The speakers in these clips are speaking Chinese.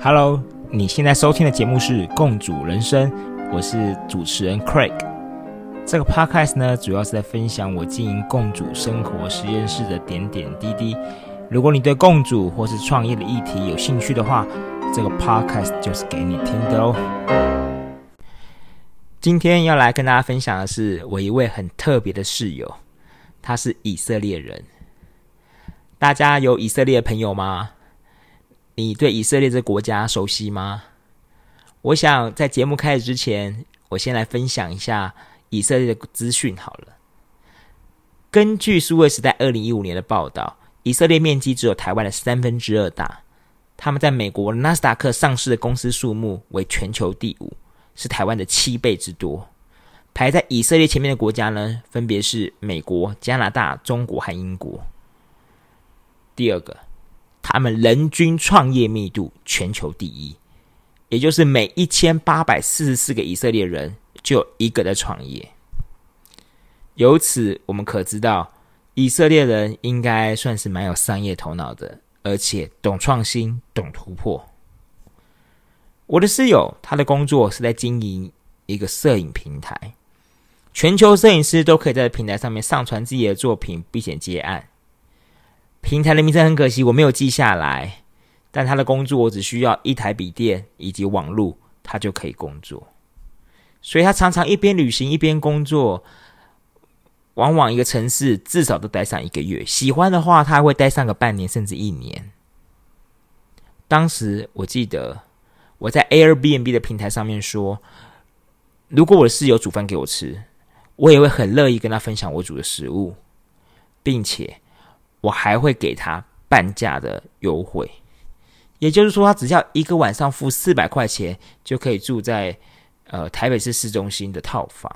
Hello，你现在收听的节目是《共主人生》，我是主持人 Craig。这个 Podcast 呢，主要是在分享我经营共主生活实验室的点点滴滴。如果你对共主或是创业的议题有兴趣的话，这个 Podcast 就是给你听的哦。今天要来跟大家分享的是我一位很特别的室友，他是以色列人。大家有以色列的朋友吗？你对以色列这国家熟悉吗？我想在节目开始之前，我先来分享一下以色列的资讯好了。根据数位时代二零一五年的报道，以色列面积只有台湾的三分之二大。他们在美国纳斯达克上市的公司数目为全球第五，是台湾的七倍之多。排在以色列前面的国家呢，分别是美国、加拿大、中国和英国。第二个。他们人均创业密度全球第一，也就是每一千八百四十四个以色列人就有一个在创业。由此我们可知道，以色列人应该算是蛮有商业头脑的，而且懂创新、懂突破。我的室友，他的工作是在经营一个摄影平台，全球摄影师都可以在平台上面上传自己的作品，并且接案。平台的名称很可惜，我没有记下来。但他的工作我只需要一台笔电以及网络，他就可以工作。所以他常常一边旅行一边工作，往往一个城市至少都待上一个月。喜欢的话，他还会待上个半年甚至一年。当时我记得我在 Airbnb 的平台上面说，如果我的室友煮饭给我吃，我也会很乐意跟他分享我煮的食物，并且。我还会给他半价的优惠，也就是说，他只要一个晚上付四百块钱，就可以住在呃台北市市中心的套房。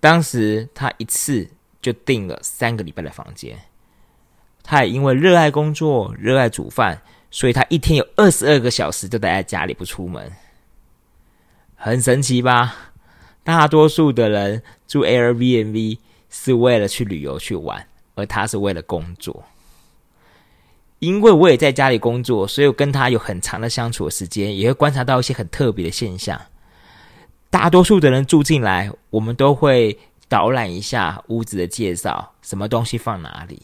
当时他一次就订了三个礼拜的房间。他也因为热爱工作、热爱煮饭，所以他一天有二十二个小时都待在家里不出门，很神奇吧？大多数的人住 Airbnb。是为了去旅游去玩，而他是为了工作。因为我也在家里工作，所以我跟他有很长的相处的时间，也会观察到一些很特别的现象。大多数的人住进来，我们都会导览一下屋子的介绍，什么东西放哪里。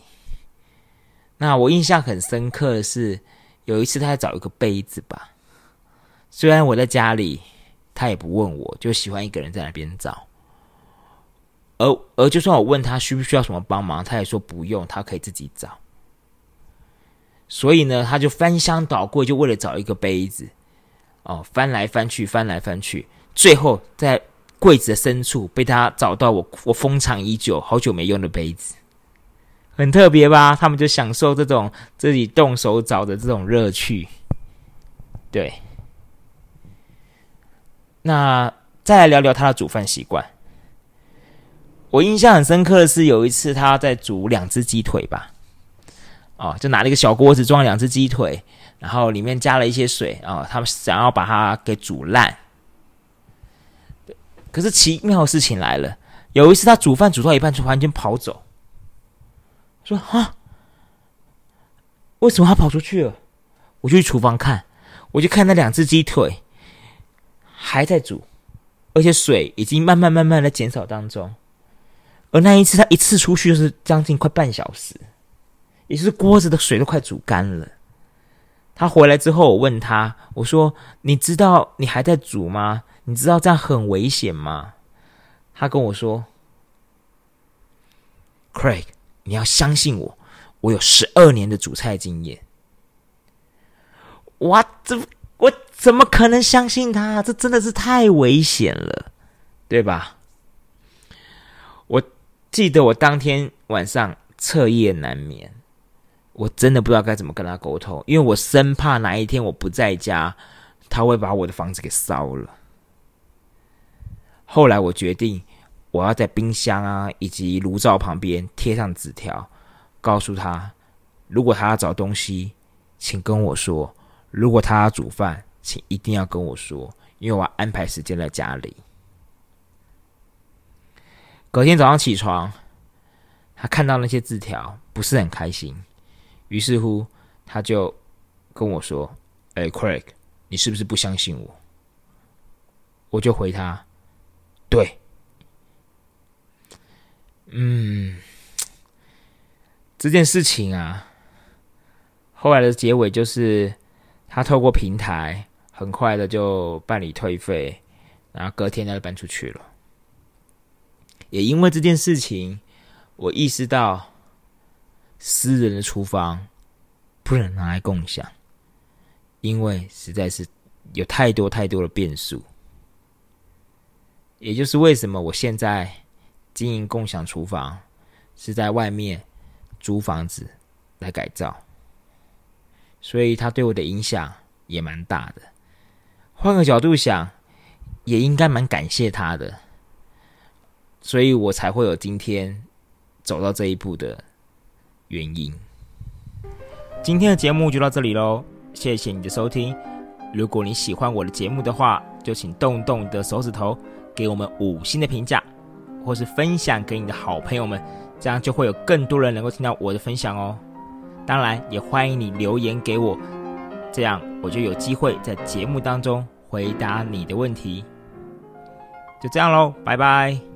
那我印象很深刻的是，有一次他在找一个杯子吧，虽然我在家里，他也不问我，就喜欢一个人在那边找。而而就算我问他需不需要什么帮忙，他也说不用，他可以自己找。所以呢，他就翻箱倒柜，就为了找一个杯子，哦，翻来翻去，翻来翻去，最后在柜子的深处被他找到我我封藏已久、好久没用的杯子，很特别吧？他们就享受这种自己动手找的这种乐趣。对，那再来聊聊他的煮饭习惯。我印象很深刻的是，有一次他在煮两只鸡腿吧，哦，就拿了一个小锅子装两只鸡腿，然后里面加了一些水啊，他们想要把它给煮烂。可是奇妙的事情来了，有一次他煮饭煮到一半，突然间跑走，说：“啊，为什么他跑出去了？”我就去厨房看，我就看那两只鸡腿还在煮，而且水已经慢慢慢慢的减少当中。而那一次，他一次出去就是将近快半小时，也就是锅子的水都快煮干了。他回来之后，我问他：“我说，你知道你还在煮吗？你知道这样很危险吗？”他跟我说：“Craig，你要相信我，我有十二年的煮菜经验。”哇，这我怎么可能相信他？这真的是太危险了，对吧？记得我当天晚上彻夜难眠，我真的不知道该怎么跟他沟通，因为我生怕哪一天我不在家，他会把我的房子给烧了。后来我决定，我要在冰箱啊以及炉灶旁边贴上纸条，告诉他，如果他要找东西，请跟我说；如果他要煮饭，请一定要跟我说，因为我安排时间在家里。隔天早上起床，他看到那些字条，不是很开心。于是乎，他就跟我说：“哎，Craig，你是不是不相信我？”我就回他：“对。”嗯，这件事情啊，后来的结尾就是他透过平台很快的就办理退费，然后隔天他就搬出去了。也因为这件事情，我意识到私人的厨房不能拿来共享，因为实在是有太多太多的变数。也就是为什么我现在经营共享厨房，是在外面租房子来改造，所以它对我的影响也蛮大的。换个角度想，也应该蛮感谢他的，所以我才会有今天走到这一步的原因。今天的节目就到这里喽，谢谢你的收听。如果你喜欢我的节目的话，就请动动你的手指头。给我们五星的评价，或是分享给你的好朋友们，这样就会有更多人能够听到我的分享哦。当然，也欢迎你留言给我，这样我就有机会在节目当中回答你的问题。就这样喽，拜拜。